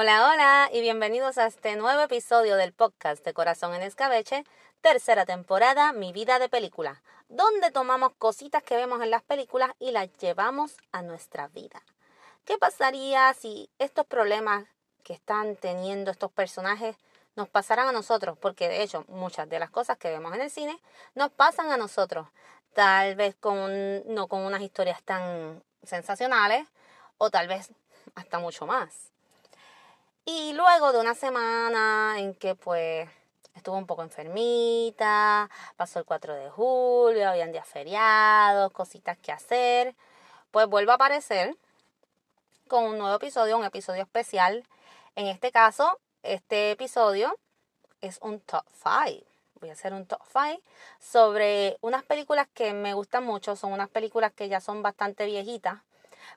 Hola, hola y bienvenidos a este nuevo episodio del podcast de Corazón en Escabeche, tercera temporada, Mi vida de película, donde tomamos cositas que vemos en las películas y las llevamos a nuestra vida. ¿Qué pasaría si estos problemas que están teniendo estos personajes nos pasaran a nosotros? Porque de hecho muchas de las cosas que vemos en el cine nos pasan a nosotros. Tal vez con, no con unas historias tan sensacionales o tal vez hasta mucho más. Y luego de una semana en que pues estuvo un poco enfermita, pasó el 4 de julio, habían días feriados, cositas que hacer, pues vuelvo a aparecer con un nuevo episodio, un episodio especial. En este caso, este episodio es un top 5. Voy a hacer un top 5 sobre unas películas que me gustan mucho. Son unas películas que ya son bastante viejitas,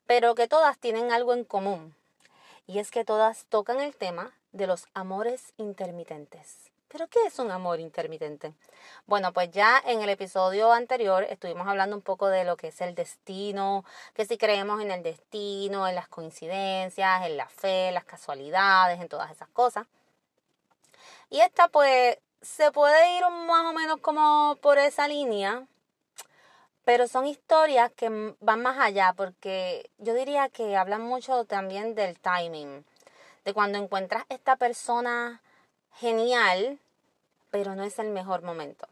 pero que todas tienen algo en común y es que todas tocan el tema de los amores intermitentes. ¿Pero qué es un amor intermitente? Bueno, pues ya en el episodio anterior estuvimos hablando un poco de lo que es el destino, que si creemos en el destino, en las coincidencias, en la fe, en las casualidades, en todas esas cosas. Y esta pues se puede ir más o menos como por esa línea, pero son historias que van más allá porque yo diría que hablan mucho también del timing, de cuando encuentras esta persona genial, pero no es el mejor momento.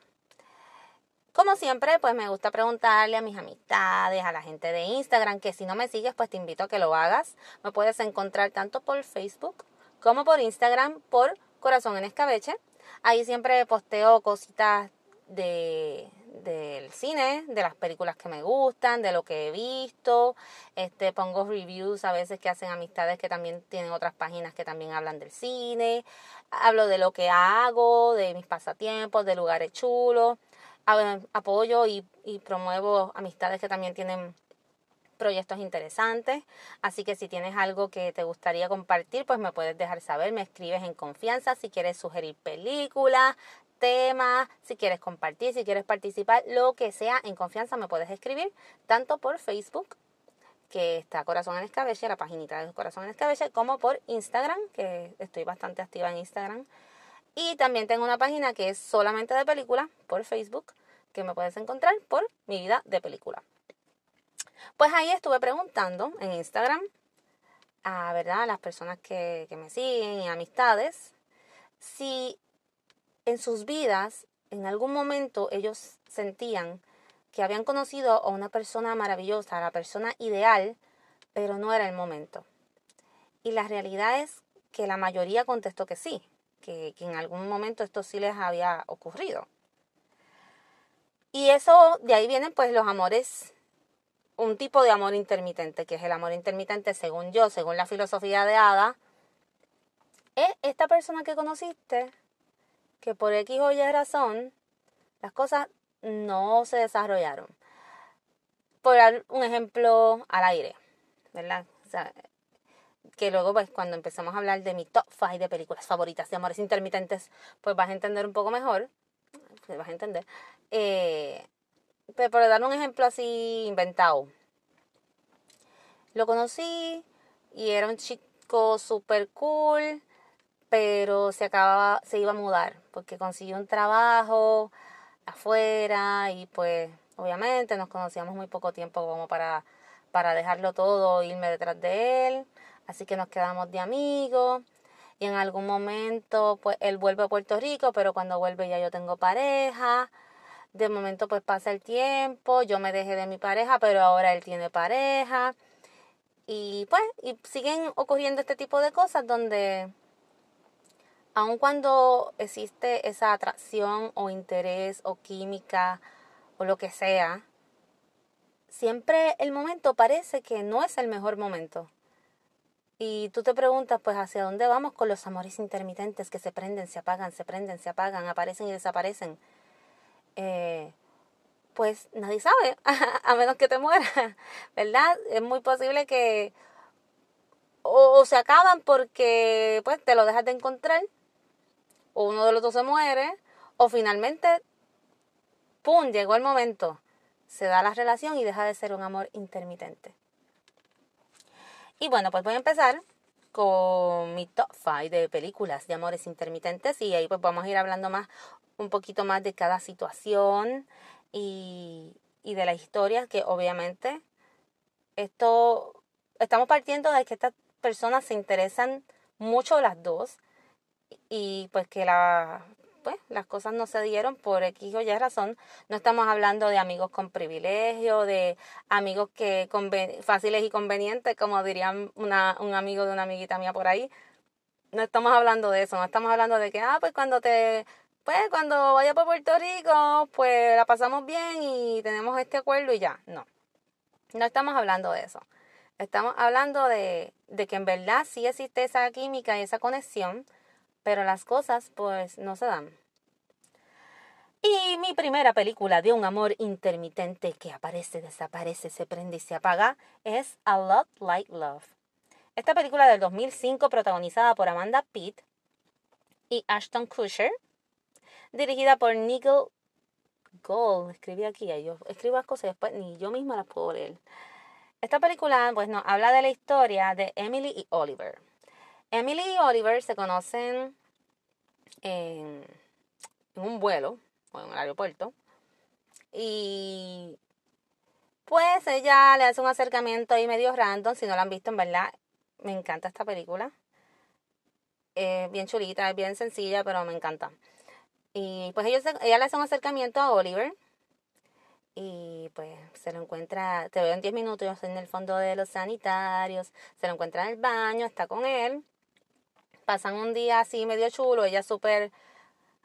Como siempre, pues me gusta preguntarle a mis amistades, a la gente de Instagram, que si no me sigues, pues te invito a que lo hagas. Me puedes encontrar tanto por Facebook como por Instagram por Corazón en Escabeche. Ahí siempre posteo cositas de, del cine, de las películas que me gustan, de lo que he visto. Este, pongo reviews a veces que hacen amistades que también tienen otras páginas que también hablan del cine. Hablo de lo que hago, de mis pasatiempos, de lugares chulos. Apoyo y, y promuevo amistades que también tienen proyectos interesantes. Así que si tienes algo que te gustaría compartir, pues me puedes dejar saber, me escribes en confianza. Si quieres sugerir películas, tema, si quieres compartir, si quieres participar, lo que sea, en confianza me puedes escribir, tanto por Facebook, que está Corazón en Escabeche, la paginita de Corazón en Escabeche, como por Instagram, que estoy bastante activa en Instagram. Y también tengo una página que es solamente de película, por Facebook, que me puedes encontrar por mi vida de película. Pues ahí estuve preguntando en Instagram a ¿verdad? las personas que, que me siguen y amistades si en sus vidas, en algún momento ellos sentían que habían conocido a una persona maravillosa, a la persona ideal, pero no era el momento. Y la realidad es que la mayoría contestó que sí, que, en algún momento esto sí les había ocurrido. Y eso, de ahí vienen pues los amores, un tipo de amor intermitente, que es el amor intermitente según yo, según la filosofía de Ada, es esta persona que conociste que por X o Y razón las cosas no se desarrollaron. Por dar un ejemplo al aire, ¿verdad? O sea, que luego pues cuando empezamos a hablar de mi top 5 de películas favoritas de amores intermitentes, pues vas a entender un poco mejor, pues vas a entender. Eh, pero por dar un ejemplo así inventado, lo conocí y era un chico súper cool, pero se acababa, se iba a mudar porque consiguió un trabajo afuera y pues obviamente nos conocíamos muy poco tiempo como para, para dejarlo todo, irme detrás de él, así que nos quedamos de amigos y en algún momento pues él vuelve a Puerto Rico, pero cuando vuelve ya yo tengo pareja. De momento pues pasa el tiempo, yo me dejé de mi pareja, pero ahora él tiene pareja. Y pues y siguen ocurriendo este tipo de cosas donde aun cuando existe esa atracción o interés o química o lo que sea, siempre el momento parece que no es el mejor momento. Y tú te preguntas, pues, ¿hacia dónde vamos con los amores intermitentes que se prenden, se apagan, se prenden, se apagan, aparecen y desaparecen? Eh, pues nadie sabe, a menos que te mueras, ¿verdad? Es muy posible que o, se acaban porque pues te lo dejas de encontrar o uno de los dos se muere, o finalmente, ¡pum!, llegó el momento, se da la relación y deja de ser un amor intermitente. Y bueno, pues voy a empezar con mi top 5 de películas de amores intermitentes y ahí pues vamos a ir hablando más, un poquito más de cada situación y, y de la historia que obviamente esto, estamos partiendo de que estas personas se interesan mucho las dos y pues que la, pues, las cosas no se dieron por X o Y razón. No estamos hablando de amigos con privilegio, de amigos que fáciles y convenientes, como dirían una, un amigo de una amiguita mía por ahí. No estamos hablando de eso, no estamos hablando de que, ah, pues cuando te, pues cuando vaya por Puerto Rico, pues la pasamos bien y tenemos este acuerdo y ya. No, no estamos hablando de eso. Estamos hablando de, de que en verdad sí existe esa química y esa conexión, pero las cosas pues no se dan. Y mi primera película de un amor intermitente que aparece, desaparece, se prende y se apaga es A Lot Like Love. Esta película del 2005 protagonizada por Amanda Pitt y Ashton Kutcher, dirigida por Nigel Gold, escribí aquí, yo escribo las cosas después ni yo misma las puedo leer. Esta película pues nos habla de la historia de Emily y Oliver. Emily y Oliver se conocen en, un vuelo o en un aeropuerto. Y pues ella le hace un acercamiento ahí medio random. Si no la han visto, en verdad, me encanta esta película. Es bien chulita, es bien sencilla, pero me encanta. Y pues ella, ella le hace un acercamiento a Oliver. Y pues se lo encuentra, te veo en 10 minutos en el fondo de los sanitarios. Se lo encuentra en el baño, está con él pasan un día así medio chulo, ella súper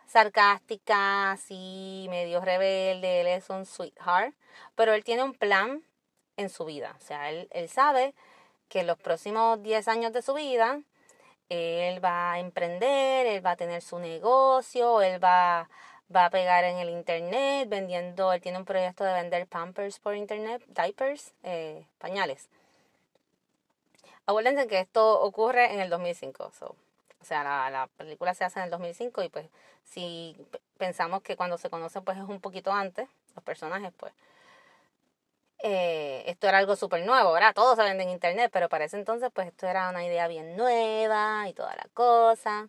sarcástica, así medio rebelde, él es un sweetheart, pero él tiene un plan en su vida, o sea, él, él sabe que en los próximos 10 años de su vida, él va a emprender, él va a tener su negocio, él va, va a pegar en el internet vendiendo, él tiene un proyecto de vender pampers por internet, diapers, eh, pañales. Acuérdense que esto ocurre en el 2005, so o sea, la, la, película se hace en el 2005 y pues si pensamos que cuando se conocen pues es un poquito antes, los personajes pues, eh, esto era algo súper nuevo, ¿verdad? Todo se vende en internet, pero para ese entonces pues esto era una idea bien nueva y toda la cosa.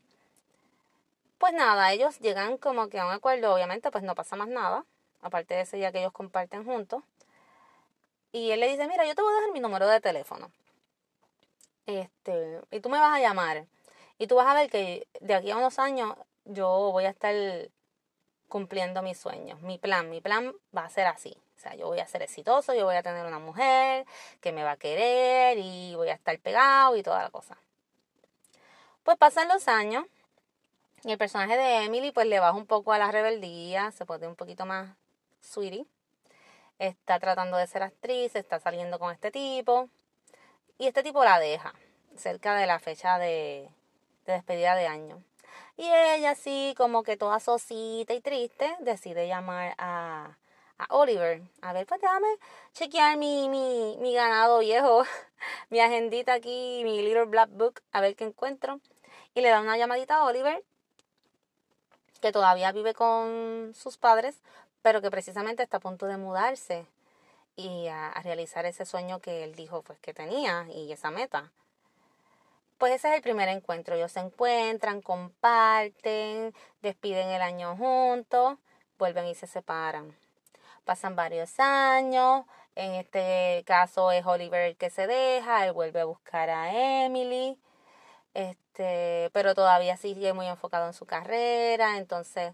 Pues nada, ellos llegan como que a un acuerdo, obviamente pues no pasa más nada, aparte de ese día que ellos comparten juntos. Y él le dice, mira, yo te voy a dejar mi número de teléfono. Este, y tú me vas a llamar. Y tú vas a ver que de aquí a unos años yo voy a estar cumpliendo mis sueños. Mi plan, mi plan va a ser así. O sea, yo voy a ser exitoso, yo voy a tener una mujer que me va a querer y voy a estar pegado y toda la cosa. Pues pasan los años y el personaje de Emily pues le baja un poco a la rebeldía, se pone un poquito más sweetie. Está tratando de ser actriz, está saliendo con este tipo y este tipo la deja cerca de la fecha de, de despedida de año. Y ella así como que toda sosita y triste decide llamar a, a Oliver. A ver, pues déjame chequear mi, mi, mi ganado viejo, mi agendita aquí, mi little black book, a ver qué encuentro. Y le da una llamadita a Oliver, que todavía vive con sus padres, pero que precisamente está a punto de mudarse y a, a realizar ese sueño que él dijo pues que tenía y esa meta. Pues ese es el primer encuentro. Ellos se encuentran, comparten, despiden el año juntos, vuelven y se separan. Pasan varios años. En este caso es Oliver el que se deja, él vuelve a buscar a Emily. Este, pero todavía sigue muy enfocado en su carrera, entonces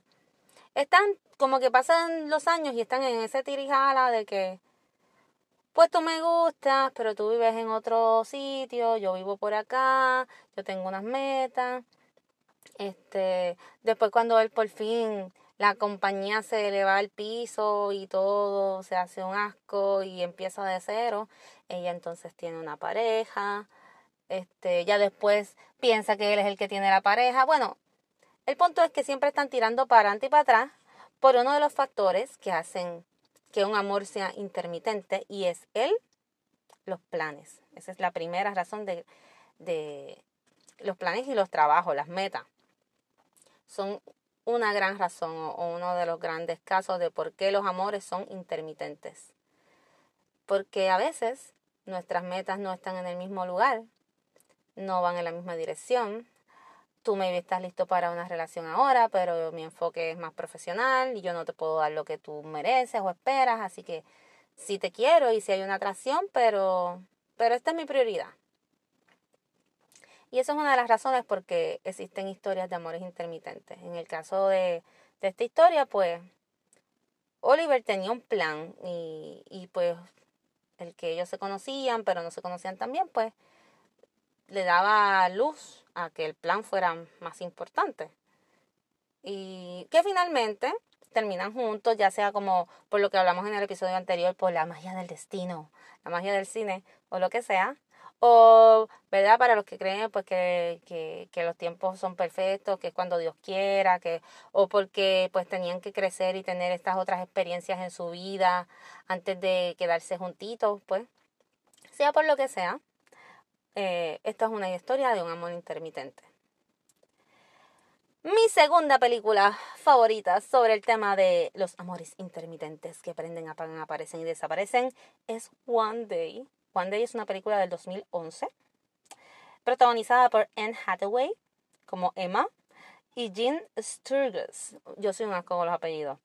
están como que pasan los años y están en ese tirijala de que pues tú me gustas, pero tú vives en otro sitio, yo vivo por acá, yo tengo unas metas. Este, después cuando él por fin la compañía se eleva al piso y todo se hace un asco y empieza de cero, ella entonces tiene una pareja. Este, ya después piensa que él es el que tiene la pareja. Bueno, el punto es que siempre están tirando para adelante y para atrás por uno de los factores que hacen que un amor sea intermitente y es él, los planes. Esa es la primera razón de, de los planes y los trabajos, las metas. Son una gran razón o uno de los grandes casos de por qué los amores son intermitentes. Porque a veces nuestras metas no están en el mismo lugar, no van en la misma dirección. Tú maybe estás listo para una relación ahora, pero mi enfoque es más profesional y yo no te puedo dar lo que tú mereces o esperas, así que sí te quiero y sí hay una atracción, pero, pero esta es mi prioridad. Y eso es una de las razones por qué existen historias de amores intermitentes. En el caso de, de esta historia, pues Oliver tenía un plan y, y pues el que ellos se conocían, pero no se conocían también, pues le daba luz a que el plan fuera más importante. Y que finalmente terminan juntos, ya sea como por lo que hablamos en el episodio anterior, por la magia del destino, la magia del cine o lo que sea, o, ¿verdad? Para los que creen pues que, que, que, los tiempos son perfectos, que es cuando Dios quiera, que, o porque pues tenían que crecer y tener estas otras experiencias en su vida antes de quedarse juntitos, pues, sea por lo que sea, eh, esta es una historia de un amor intermitente. Mi segunda película favorita sobre el tema de los amores intermitentes que prenden, apagan, aparecen y desaparecen es One Day One Day es una película del 2011, protagonizada por Anne Hathaway como Emma y Jean Sturges, yo soy un asco con los apellidos,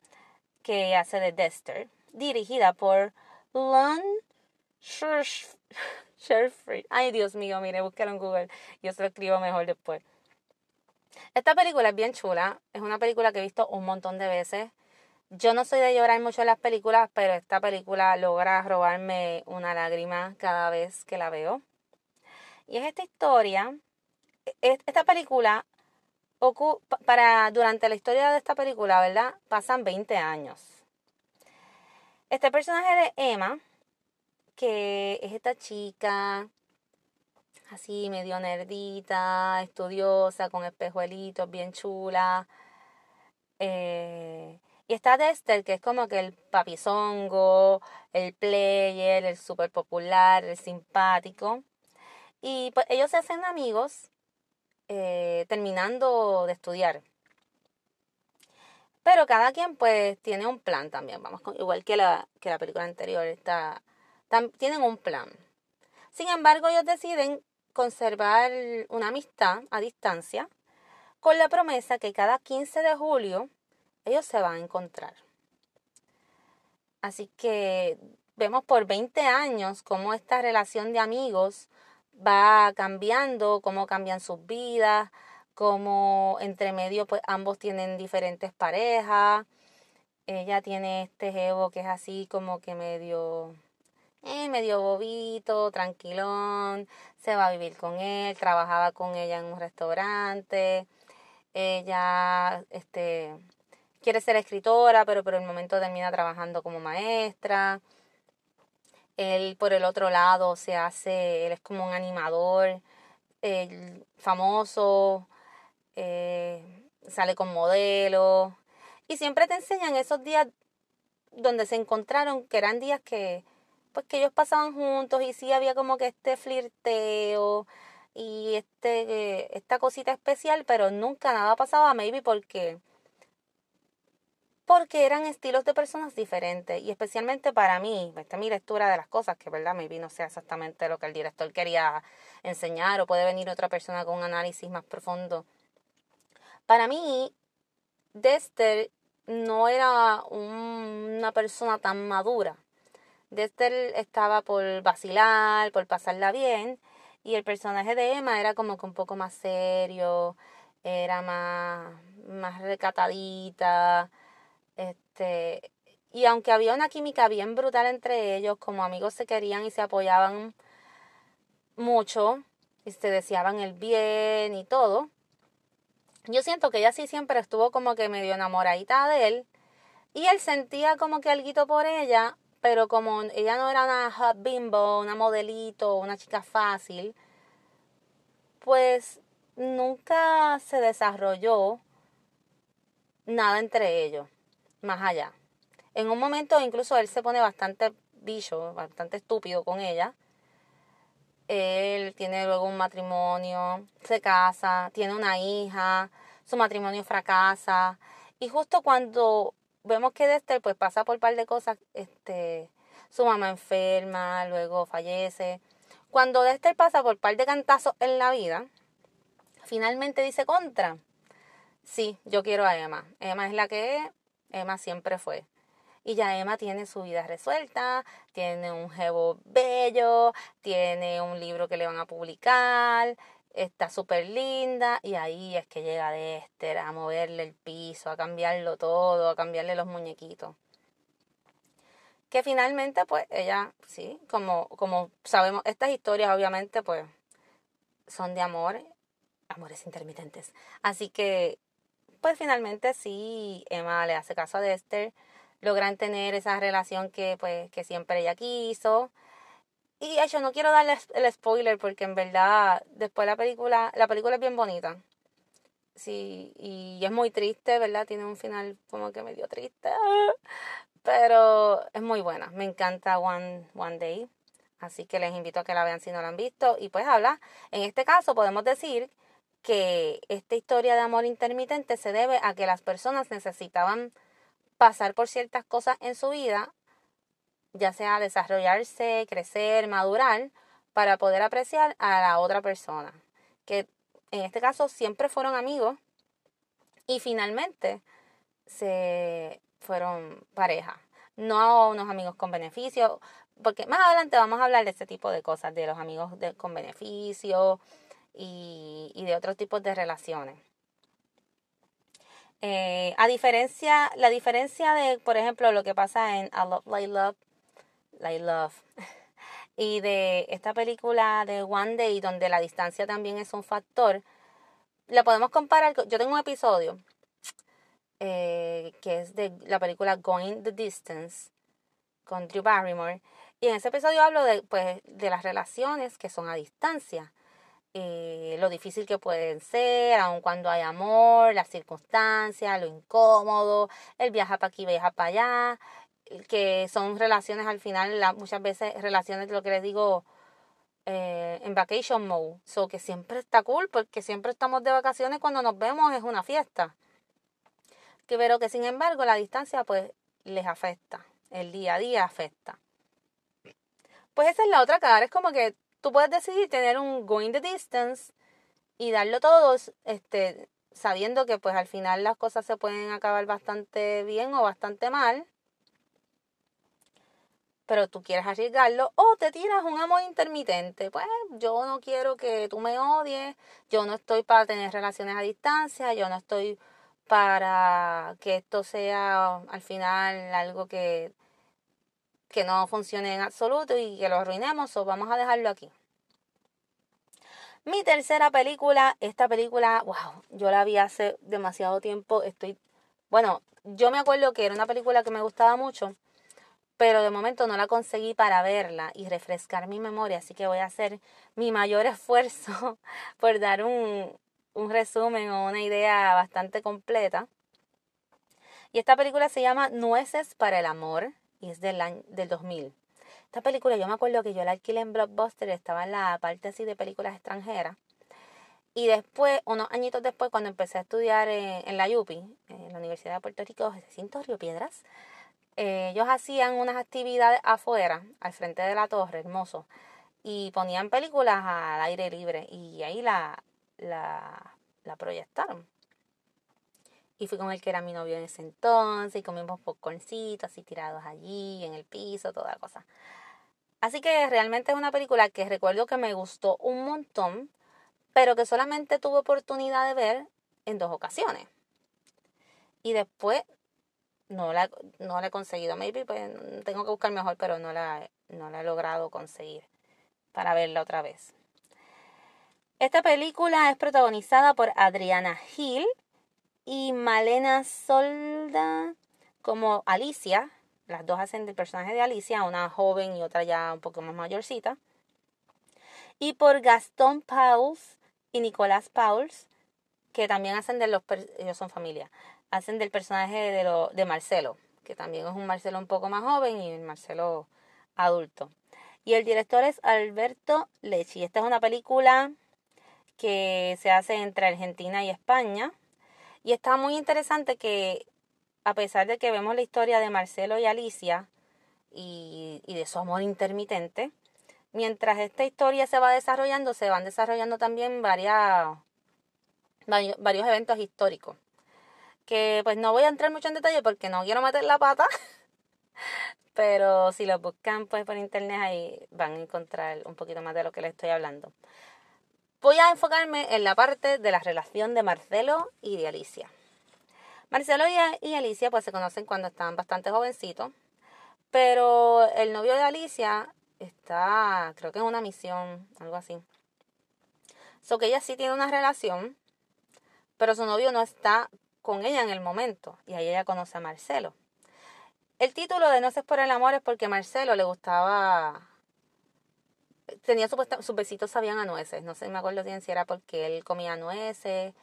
que hace de Dexter, dirigida por Lon Sherfree. Ay, Dios mío, mire, búsquelo en Google, yo se lo escribo mejor después. Esta película es bien chula, es una película que he visto un montón de veces. Yo no soy de llorar mucho en las películas, pero esta película logra robarme una lágrima cada vez que la veo. Y es esta historia, e, esta película, para, durante la historia de esta película, ¿verdad? Pasan 20 años. Este personaje de Emma, que es esta chica así medio nerdita, estudiosa, con espejuelitos, bien chula. Eh, y está Dexter, que es como que el papizongo, el player, el súper popular, el simpático. Y pues ellos se hacen amigos eh, terminando de estudiar. Pero cada quien pues tiene un plan también, vamos, igual que la, que la película anterior, está, tienen un plan. Sin embargo, ellos deciden conservar una amistad a distancia con la promesa que cada 15 de julio ellos se van a encontrar. Así que vemos por 20 años cómo esta relación de amigos va cambiando, cómo cambian sus vidas, cómo entre medio pues ambos tienen diferentes parejas. Ella tiene este jevo que es así como que medio medio bobito, tranquilón, se va a vivir con él, trabajaba con ella en un restaurante. Ella este quiere ser escritora, pero por el momento termina trabajando como maestra. Él, por el otro lado, se hace, él es como un animador famoso, eh, sale con modelos. Y siempre te enseñan esos días donde se encontraron, que eran días que, pues que ellos pasaban juntos y sí había como que este flirteo y este, esta cosita especial, pero nunca nada pasaba, maybe porque porque eran estilos de personas diferentes y especialmente para mí, esta es mi lectura de las cosas, que verdad, maybe no sea exactamente lo que el director quería enseñar o puede venir otra persona con un análisis más profundo. Para mí, Dexter no era una persona tan madura. Dexter estaba por vacilar, por pasarla bien, y el personaje de Emma era como que un poco más serio, era más, más recatadita, este, y aunque había una química bien brutal entre ellos, como amigos se querían y se apoyaban mucho y se deseaban el bien y todo, yo siento que ella sí siempre estuvo como que medio enamoradita de él y él sentía como que algo por ella, pero como ella no era una hot bimbo, una modelito, una chica fácil, pues nunca se desarrolló nada entre ellos más allá. En un momento incluso él se pone bastante bicho, bastante estúpido con ella. Él tiene luego un matrimonio, se casa, tiene una hija, su matrimonio fracasa. Y justo cuando vemos que Dexter pues pasa por un par de cosas, este, su mamá enferma, luego fallece. Cuando Dexter pasa por un par de cantazos en la vida, finalmente dice contra. Sí, yo quiero a Emma. Emma es la que es, Emma siempre fue. Y ya Emma tiene su vida resuelta, tiene un jevo bello, tiene un libro que le van a publicar, está súper linda y ahí es que llega Dexter a moverle el piso, a cambiarlo todo, a cambiarle los muñequitos. Que finalmente pues ella, sí, como, como sabemos, estas historias obviamente pues son de amor, amores intermitentes. Así que pues finalmente sí, Emma le hace caso a Dexter logran tener esa relación que pues que siempre ella quiso. Y yo no quiero darle el spoiler porque en verdad después la película, la película es bien bonita. Sí, y es muy triste, ¿verdad? Tiene un final como que medio triste. Pero es muy buena. Me encanta One, One Day. Así que les invito a que la vean si no la han visto. Y pues habla, en este caso podemos decir que esta historia de amor intermitente se debe a que las personas necesitaban pasar por ciertas cosas en su vida, ya sea desarrollarse, crecer, madurar, para poder apreciar a la otra persona. Que en este caso siempre fueron amigos y finalmente se fueron pareja. No unos amigos con beneficio, porque más adelante vamos a hablar de este tipo de cosas, de los amigos con beneficio y, de otros tipos de relaciones. Eh, a diferencia, la diferencia de, por ejemplo, lo que pasa en I Love, Like Love, Like Love, y de esta película de One Day, donde la distancia también es un factor, la podemos comparar. Yo tengo un episodio eh, que es de la película Going the Distance con Drew Barrymore. Y en ese episodio hablo de, pues, de las relaciones que son a distancia. Eh, lo difícil que pueden ser, aun cuando hay amor, las circunstancias, lo incómodo, el viaja para aquí, viaja para allá, que son relaciones al final, muchas veces relaciones, lo que les digo, eh, en vacation mode, so que siempre está cool porque siempre estamos de vacaciones cuando nos vemos es una fiesta. Que, pero que sin embargo la distancia pues les afecta, el día a día afecta. Pues esa es la otra cara, es como que tú puedes decidir tener un going the distance y darlo todo, este, sabiendo que pues al final las cosas se pueden acabar bastante bien o bastante mal. Pero tú quieres arriesgarlo o te tiras un amor intermitente. Pues yo no quiero que tú me odies, yo no estoy para tener relaciones a distancia, yo no estoy para que esto sea al final algo que que no funcione en absoluto y que lo arruinemos o vamos a dejarlo aquí. Mi tercera película, esta película, wow, yo la vi hace demasiado tiempo, estoy, bueno, yo me acuerdo que era una película que me gustaba mucho, pero de momento no la conseguí para verla y refrescar mi memoria, así que voy a hacer mi mayor esfuerzo por dar un, un resumen o una idea bastante completa. Y esta película se llama Nueces para el Amor y es del, año, del 2000. Esta película yo me acuerdo que yo la alquilé en Blockbuster, estaba en la parte así de películas extranjeras. Y después, unos añitos después, cuando empecé a estudiar en, la UPI, en la Universidad de Puerto Rico, Jacinto Río Piedras, eh, ellos hacían unas actividades afuera, al frente de la torre, hermoso, y ponían películas al aire libre y ahí la, la, la proyectaron. Y fui con el que era mi novio en ese entonces y comimos popcorncitos así tirados allí, en el piso, toda cosa. Así que realmente es una película que recuerdo que me gustó un montón, pero que solamente tuve oportunidad de ver en dos ocasiones. Y después no la, no la he conseguido. Maybe pues, tengo que buscar mejor, pero no la, no la he logrado conseguir para verla otra vez. Esta película es protagonizada por Adriana Hill y Malena Solda como Alicia. Las dos hacen del personaje de Alicia, una joven y otra ya un poco más mayorcita. Y por Gastón Pauls y Nicolás Pauls, que también hacen de los, ellos son familia, hacen del personaje de, lo, de Marcelo, que también es un Marcelo un poco más joven y un Marcelo adulto. Y el director es Alberto Lechi. Esta es una película que se hace entre Argentina y España. Y está muy interesante que a pesar de que vemos la historia de Marcelo y Alicia y, de su amor intermitente, mientras esta historia se va desarrollando, se van desarrollando también varias, varios eventos históricos. Que pues no voy a entrar mucho en detalle porque no quiero meter la pata. Pero si lo buscan pues por internet ahí van a encontrar un poquito más de lo que les estoy hablando. Voy a enfocarme en la parte de la relación de Marcelo y de Alicia. Marcelo y, Alicia pues se conocen cuando estaban bastante jovencitos, pero el novio de Alicia está, creo que en una misión, algo así. So que ella sí tiene una relación, pero su novio no está con ella en el momento, y ahí ella conoce a Marcelo. El título de No sé por el amor es porque Marcelo le gustaba tenía sus besitos sabían a nueces. No sé, me acuerdo bien si era porque él comía nueces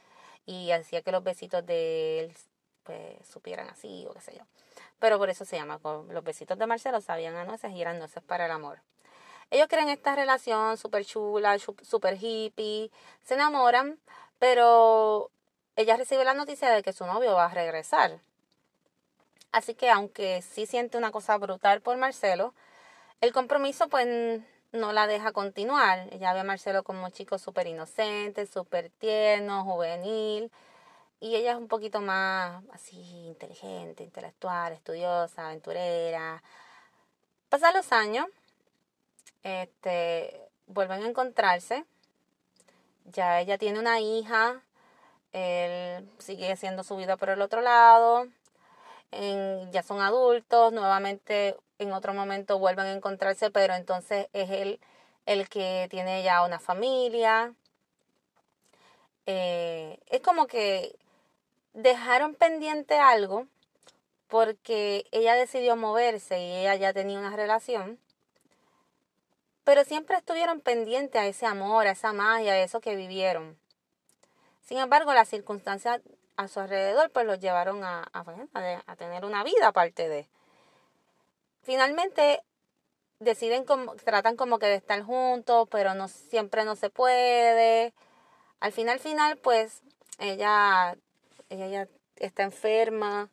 y hacía que los besitos de él pues supieran así o qué sé yo. Pero por eso se llama, los besitos de Marcelo sabían a nueces y eran nueces para el amor. Ellos creen esta relación súper chula, súper hippie, se enamoran, pero ella recibe la noticia de que su novio va a regresar. Así que aunque sí siente una cosa brutal por Marcelo, el compromiso pues no la deja continuar. Ella ve a Marcelo como un chico súper inocente, súper tierno, juvenil. Y ella es un poquito más así inteligente, intelectual, estudiosa, aventurera. Pasan los años, este, vuelven a encontrarse. Ya ella tiene una hija, él sigue haciendo su vida por el otro lado. ya son adultos, nuevamente en otro momento vuelven a encontrarse, pero entonces es él el que tiene ya una familia. Eh, es como que dejaron pendiente algo porque ella decidió moverse y ella ya tenía una relación, pero siempre estuvieron pendientes a ese amor, a esa magia, a eso que vivieron. Sin embargo, las circunstancias a su alrededor pues los llevaron a, a, a tener una vida aparte de finalmente deciden como, tratan como que de estar juntos, pero no siempre no se puede. Al final, final, pues ella, ella ya está enferma.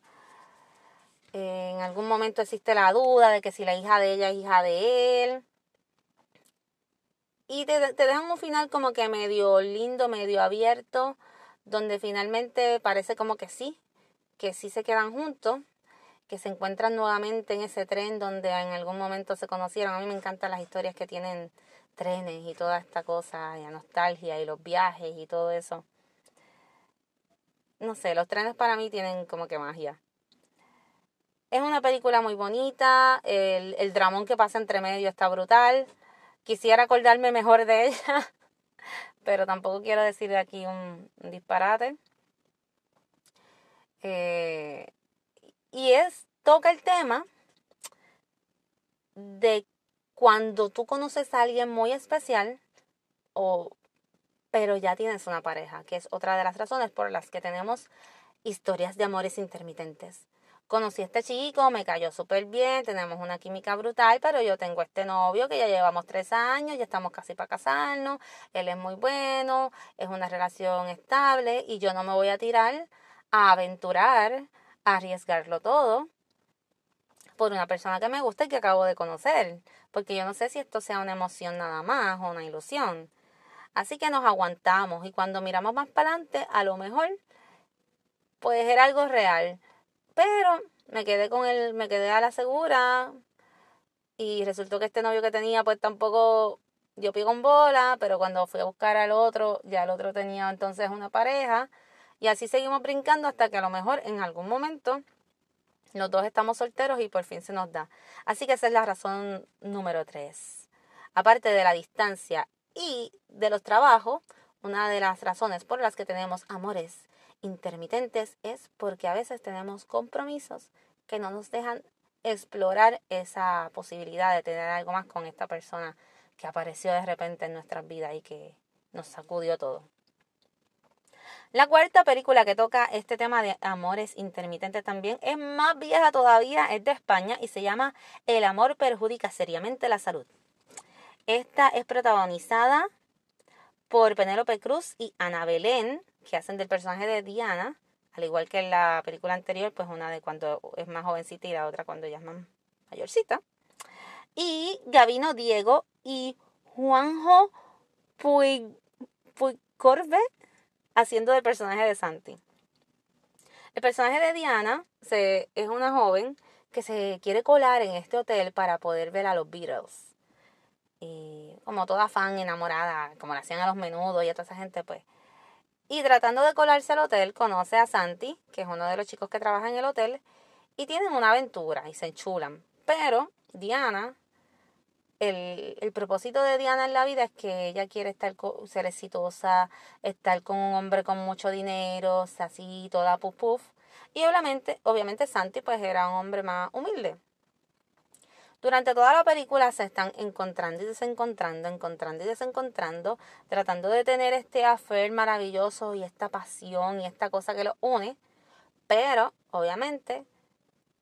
En algún momento existe la duda de que si la hija de ella es hija de él. Y te, te dejan un final como que medio lindo, medio abierto, donde finalmente parece como que sí, que sí se quedan juntos que se encuentran nuevamente en ese tren donde en algún momento se conocieron. A mí me encantan las historias que tienen trenes y toda esta cosa, y la nostalgia y los viajes y todo eso. No sé, los trenes para mí tienen como que magia. Es una película muy bonita, el, el dramón que pasa entre medio está brutal. Quisiera acordarme mejor de ella, pero tampoco quiero decir aquí un, disparate. Eh, y es, toca el tema de cuando tú conoces a alguien muy especial, o, pero ya tienes una pareja, que es otra de las razones por las que tenemos historias de amores intermitentes. Conocí a este chico, me cayó súper bien, tenemos una química brutal, pero yo tengo este novio que ya llevamos tres años, ya estamos casi para casarnos, él es muy bueno, es una relación estable y yo no me voy a tirar a aventurar arriesgarlo todo por una persona que me gusta y que acabo de conocer, porque yo no sé si esto sea una emoción nada más o una ilusión. Así que nos aguantamos y cuando miramos más para adelante, a lo mejor puede ser algo real. Pero me quedé con él, me quedé a la segura y resultó que este novio que tenía pues tampoco dio pie con bola, pero cuando fui a buscar al otro, ya el otro tenía entonces una pareja y así seguimos brincando hasta que a lo mejor en algún momento los dos estamos solteros y por fin se nos da. Así que esa es la razón número tres. Aparte de la distancia y de los trabajos, una de las razones por las que tenemos amores intermitentes es porque a veces tenemos compromisos que no nos dejan explorar esa posibilidad de tener algo más con esta persona que apareció de repente en nuestras vidas y que nos sacudió todo. La cuarta película que toca este tema de amores intermitentes también es más vieja todavía, es de España y se llama El amor perjudica seriamente la salud. Esta es protagonizada por Penélope Cruz y Ana Belén, que hacen del personaje de Diana, al igual que en la película anterior, pues una de cuando es más jovencita y la otra cuando ya es más mayorcita. Y Gavino Diego y Juanjo Puigcorbe haciendo del personaje de Santi. El personaje de Diana se, es una joven que se quiere colar en este hotel para poder ver a los Beatles. Y como toda fan enamorada, como le hacían a los menudos y a toda esa gente, pues. Y tratando de colarse al hotel, conoce a Santi, que es uno de los chicos que trabaja en el hotel, y tienen una aventura y se enchulan. Pero Diana, el, el propósito de Diana en la vida es que ella quiere estar ser exitosa, estar con un hombre con mucho dinero, así, toda puff puff. Y obviamente, obviamente Santi pues era un hombre más humilde. Durante toda la película se están encontrando y desencontrando, encontrando y desencontrando, tratando de tener este affair maravilloso y esta pasión y esta cosa que los une. Pero, obviamente,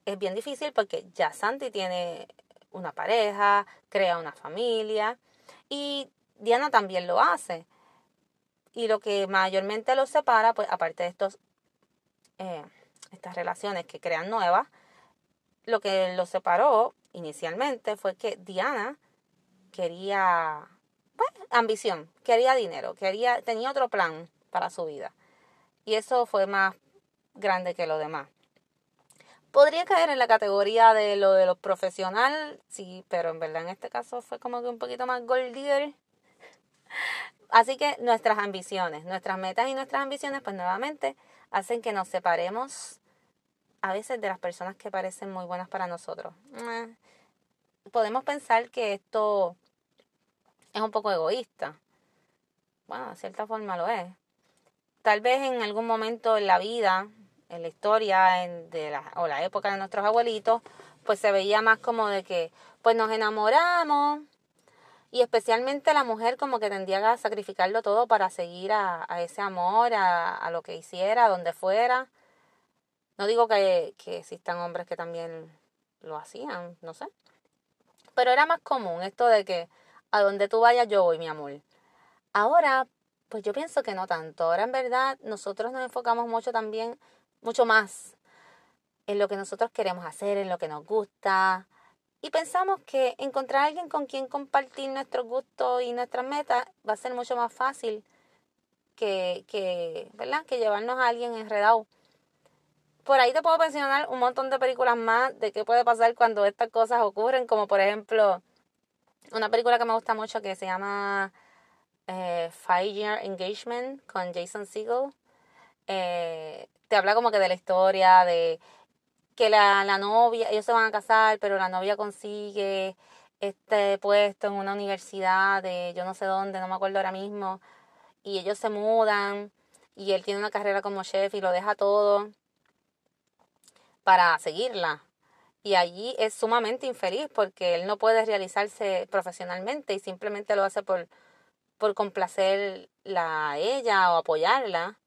es bien difícil porque ya Santi tiene una pareja, crea una familia y Diana también lo hace. Y lo que mayormente los separa, pues aparte de estos eh, estas relaciones que crean nuevas, lo que los separó inicialmente fue que Diana quería pues, ambición, quería dinero, quería, tenía otro plan para su vida. Y eso fue más grande que lo demás. Podría caer en la categoría de lo de los profesional, sí, pero en verdad en este caso fue como que un poquito más gold digger. Así que nuestras ambiciones, nuestras metas y nuestras ambiciones, pues nuevamente hacen que nos separemos a veces de las personas que parecen muy buenas para nosotros. Eh, podemos pensar que esto es un poco egoísta. Bueno, de cierta forma lo es. Tal vez en algún momento en la vida, en la historia en, de la, o la época de nuestros abuelitos, pues se veía más como de que pues nos enamoramos y especialmente la mujer como que tendía a sacrificarlo todo para seguir a, a ese amor, a, a, lo que hiciera, donde fuera. No digo que, que existan hombres que también lo hacían, no sé. Pero era más común esto de que a donde tú vayas yo voy, mi amor. Ahora, pues yo pienso que no tanto. Ahora en verdad nosotros nos enfocamos mucho también, mucho más en lo que nosotros queremos hacer, en lo que nos gusta. Y pensamos que encontrar a alguien con quien compartir nuestros gustos y nuestras metas va a ser mucho más fácil que, que, ¿verdad? que llevarnos a alguien enredado por ahí te puedo mencionar un montón de películas más de qué puede pasar cuando estas cosas ocurren, como por ejemplo una película que me gusta mucho que se llama eh, Five Year Engagement con Jason Segel. Eh, te habla como que de la historia, de que la, la novia, ellos se van a casar, pero la novia consigue este puesto en una universidad de yo no sé dónde, no me acuerdo ahora mismo, y ellos se mudan y él tiene una carrera como chef y lo deja todo para seguirla. Y allí es sumamente infeliz porque él no puede realizarse profesionalmente y simplemente lo hace por, por complacerla a ella o apoyarla.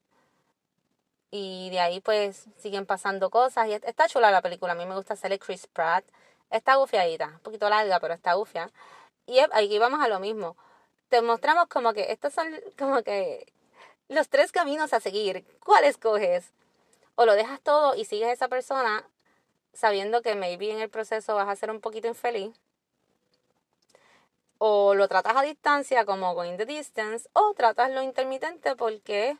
Y de ahí pues siguen pasando cosas. Y está chula la película. A mí me gusta hacerle Chris Pratt. Está gufiadita, un poquito larga, pero está gufia. Y aquí vamos a lo mismo. Te mostramos como que estos son como que los tres caminos a seguir. ¿Cuál escoges? O lo dejas todo y sigues a esa persona sabiendo que maybe en el proceso vas a ser un poquito infeliz. O lo tratas a distancia como going the distance. O tratas lo intermitente porque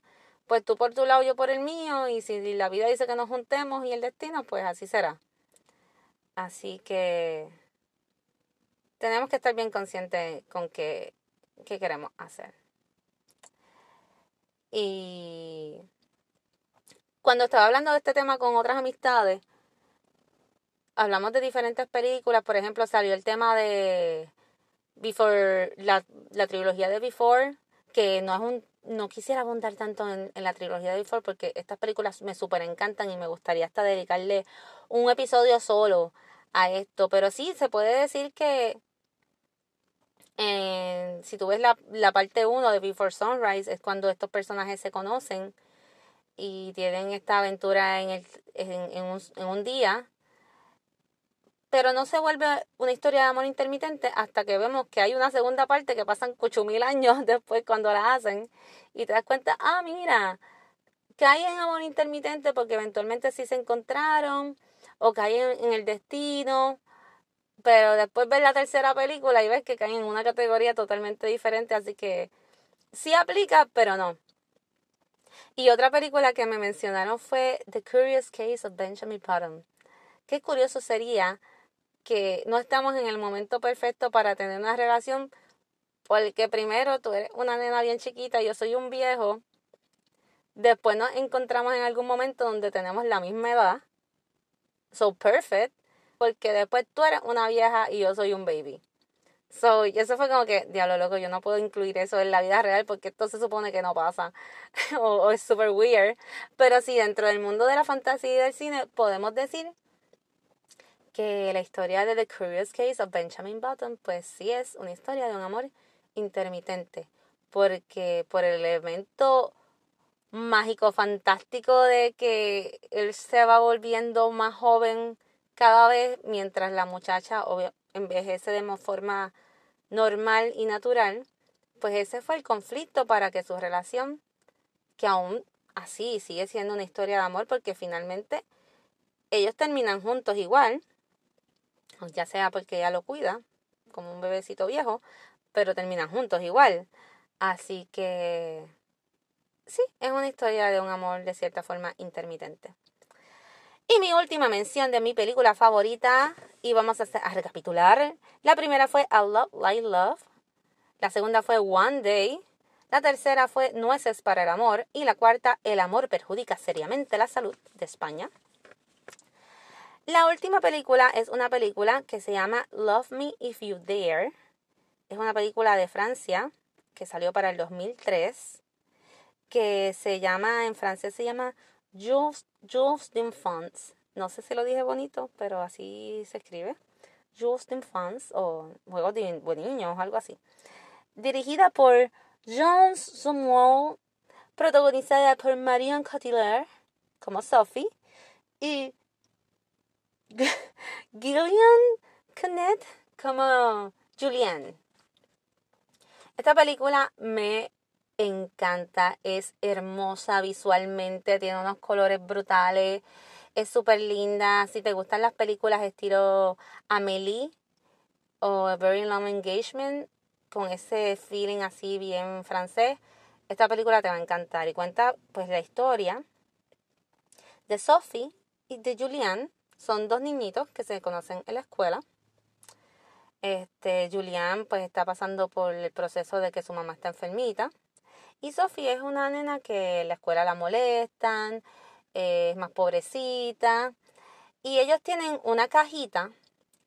pues tú por tu lado, yo por el mío. Y si la vida dice que nos juntemos y el destino, pues así será. Así que tenemos que estar bien conscientes con qué, qué queremos hacer. Y cuando estaba hablando de este tema con otras amistades, hablamos de diferentes películas. Por ejemplo, salió el tema de Before, la, la trilogía de Before, que no es un no quisiera abundar tanto en, la trilogía de Before porque estas películas me súper encantan y me gustaría hasta dedicarle un episodio solo a esto. Pero sí, se puede decir que si tú ves la, la parte 1 de Before Sunrise es cuando estos personajes se conocen y tienen esta aventura en, el, en, en, un, en un día, pero no se vuelve una historia de amor intermitente hasta que vemos que hay una segunda parte que pasan mil años después cuando la hacen y te das cuenta, ah, mira, que hay en amor intermitente porque eventualmente sí se encontraron o que hay en, en el destino, pero después ves la tercera película y ves que caen en una categoría totalmente diferente, así que sí aplica, pero no. Y otra película que me mencionaron fue The Curious Case of Benjamin Button. Qué curioso sería que no estamos en el momento perfecto para tener una relación, porque primero tú eres una nena bien chiquita y yo soy un viejo. Después nos encontramos en algún momento donde tenemos la misma edad. So perfect. Porque después tú eres una vieja y yo soy un baby. So, y eso fue como que, diablo loco, yo no puedo incluir eso en la vida real porque esto se supone que no pasa. o, es super weird. Pero sí, dentro del mundo de la fantasía y del cine, podemos decir que la historia de The Curious Case of Benjamin Button, pues sí es una historia de un amor intermitente. Porque por el elemento mágico, fantástico de que él se va volviendo más joven cada vez mientras la muchacha envejece de forma normal y natural, pues ese fue el conflicto para que su relación, que aún así sigue siendo una historia de amor, porque finalmente ellos terminan juntos igual, ya sea porque ella lo cuida, como un bebecito viejo, pero terminan juntos igual. Así que sí, es una historia de un amor de cierta forma intermitente. Y mi última mención de mi película favorita, y vamos a, recapitular. La primera fue A Love Like Love. La segunda fue One Day. La tercera fue Nueces para el Amor. Y la cuarta, El amor perjudica seriamente la salud de España. La última película es una película que se llama Love Me If You Dare. Es una película de Francia que salió para el 2003. Que se llama, en francés se llama Jules, Jules d'Enfants. No sé si lo dije bonito, pero así se escribe. Jules d'Enfants o Juegos de, algo así. Dirigida por Jean Samuel, protagonizada por Marion Cotillard como Sophie y Gillian Canet como Julianne. Esta película me encanta, es hermosa visualmente, tiene unos colores brutales, es súper linda. Si te gustan las películas estilo Amelie o A Very Long Engagement, con ese feeling así bien francés, esta película te va a encantar. Y cuenta pues la historia de Sophie y de Julian. Son dos niñitos que se conocen en la escuela. Este, Julian pues está pasando por el proceso de que su mamá está enfermita y Sofía es una nena que la escuela la molestan, eh, es más pobrecita. Y ellos tienen una cajita,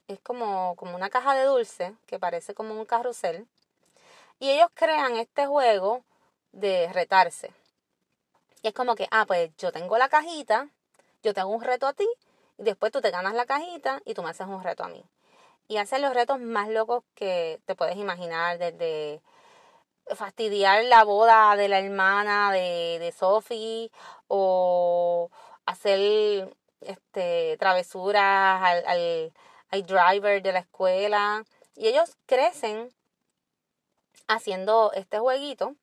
es como, como una caja de dulce, que parece como un carrusel. Y ellos crean este juego de retarse. Y es como que, ah, pues yo tengo la cajita, yo te hago un reto a ti, y después tú te ganas la cajita y tú me haces un reto a mí. Y hacen los retos más locos que te puedes imaginar, desde fastidiar la boda de la hermana de, de Sophie o hacer este, travesuras al, al, al driver de la escuela. Y ellos crecen haciendo este jueguito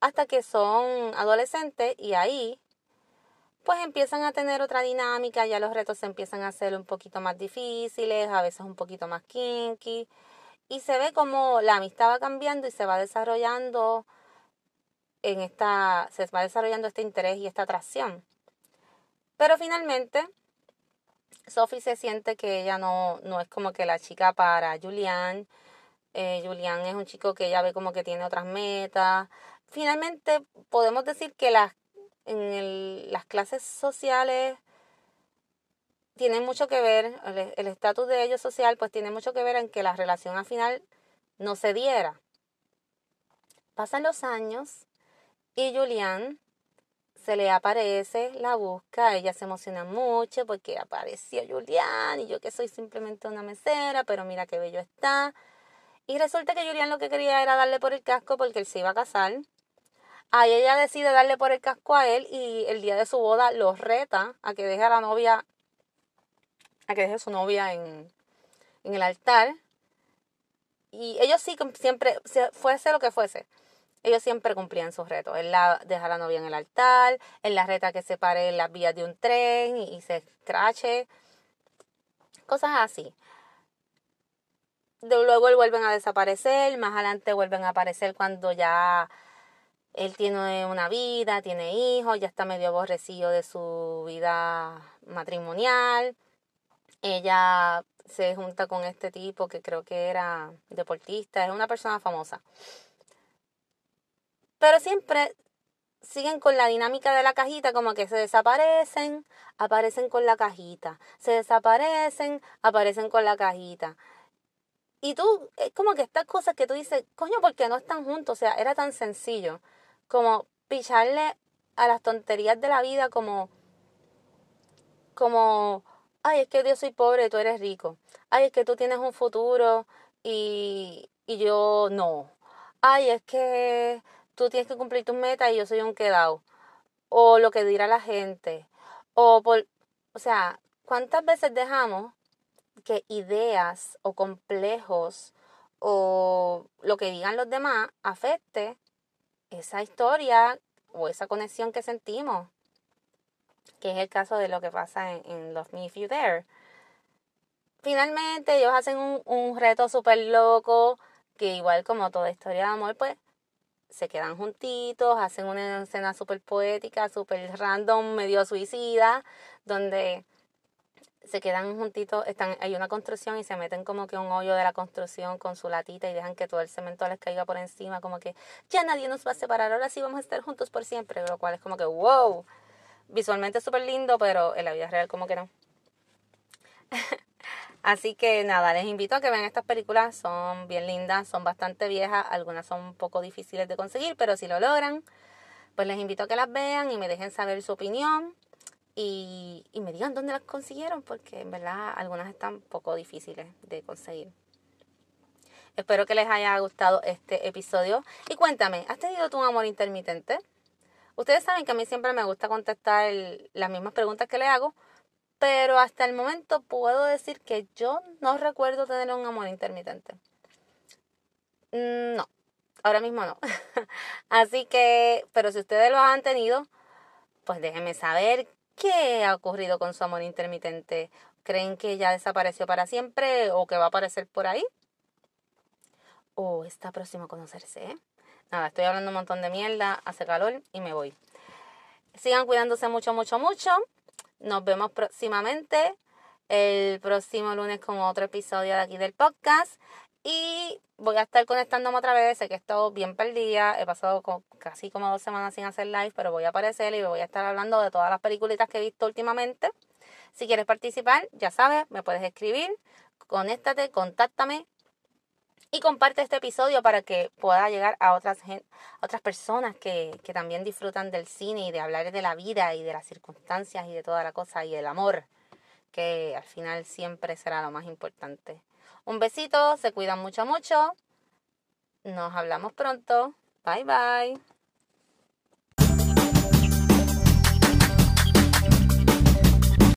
hasta que son adolescentes y ahí pues empiezan a tener otra dinámica, ya los retos se empiezan a hacer un poquito más difíciles, a veces un poquito más kinky y se ve como la amistad va cambiando y se va desarrollando en esta, se va desarrollando este interés y esta atracción. Pero finalmente, Sophie se siente que ella no, no es como que la chica para Julian. Eh, Julian es un chico que ella ve como que tiene otras metas. Finalmente, podemos decir que las, en las clases sociales tiene mucho que ver, el estatus de ellos social, pues tiene mucho que ver en que la relación al final no se diera. Pasan los años y Julián se le aparece, la busca, ella se emociona mucho porque apareció Julián y yo que soy simplemente una mesera, pero mira qué bello está. Y resulta que Julián lo que quería era darle por el casco porque él se iba a casar. Ahí ella decide darle por el casco a él y el día de su boda lo reta a que deje a la novia a que deje su novia en, el altar. Y ellos sí siempre, fuese lo que fuese, ellos siempre cumplían sus retos. Él la, deja a la novia en el altar, él la reta que se pare en las vías de un tren y, se escrache, cosas así. luego él vuelven a desaparecer, más adelante vuelven a aparecer cuando ya él tiene una vida, tiene hijos, ya está medio aborrecido de su vida matrimonial. Ella se junta con este tipo que creo que era deportista, es una persona famosa. Pero siempre siguen con la dinámica de la cajita, como que se desaparecen, aparecen con la cajita, se desaparecen, aparecen con la cajita. Y tú, es como que estas cosas que tú dices, coño, ¿por qué no están juntos? O sea, era tan sencillo como picharle a las tonterías de la vida como, como, ay, es que yo soy pobre tú eres rico. Ay, es que tú tienes un futuro y, y yo no. Ay, es que tú tienes que cumplir tus metas y yo soy un quedado. O lo que dirá la gente. O por, o sea, ¿cuántas veces dejamos que ideas o complejos o lo que digan los demás afecte esa historia o esa conexión que sentimos? Que es el caso de lo que pasa en, en Love Me If You Dare. Finalmente ellos hacen un, un reto súper loco que igual como toda historia de amor, pues se quedan juntitos, hacen una escena súper poética, súper random, medio suicida, donde se quedan juntitos, están, hay una construcción y se meten como que un hoyo de la construcción con su latita y dejan que todo el cemento les caiga por encima, como que ya nadie nos va a separar, ahora sí vamos a estar juntos por siempre, lo cual es como que wow, visualmente súper lindo, pero en la vida real como que no. Así que nada, les invito a que vean estas películas, son bien lindas, son bastante viejas, algunas son un poco difíciles de conseguir, pero si lo logran, pues les invito a que las vean y me dejen saber su opinión y, y me digan dónde las consiguieron, porque en verdad algunas están un poco difíciles de conseguir. Espero que les haya gustado este episodio. Y cuéntame, ¿has tenido tu amor intermitente? Ustedes saben que a mí siempre me gusta contestar las mismas preguntas que le hago, pero hasta el momento puedo decir que yo no recuerdo tener un amor intermitente. Mm, no, ahora mismo no. Así que, pero si ustedes lo han tenido, pues déjenme saber qué ha ocurrido con su amor intermitente. ¿Creen que ya desapareció para siempre o que va a aparecer por ahí? ¿O está próximo a conocerse? Nada, estoy hablando un montón de mierda, hace calor y me voy. Sigan cuidándose mucho, mucho, mucho. Nos vemos próximamente el próximo lunes con otro episodio de aquí del podcast. Y voy a estar conectándome otra vez. Sé que he estado bien perdida. He pasado casi como dos semanas sin hacer live, pero voy a aparecer y voy a estar hablando de todas las peliculitas que he visto últimamente. Si quieres participar, ya sabes, me puedes escribir, conéctate, contáctame y comparte este episodio para que pueda llegar a otras, otras personas que, que también disfrutan del cine y de hablar de la vida y de las circunstancias y de toda la cosa y del amor, que al final siempre será lo más importante. Un besito, se cuidan mucho, mucho. Nos hablamos pronto. Bye bye.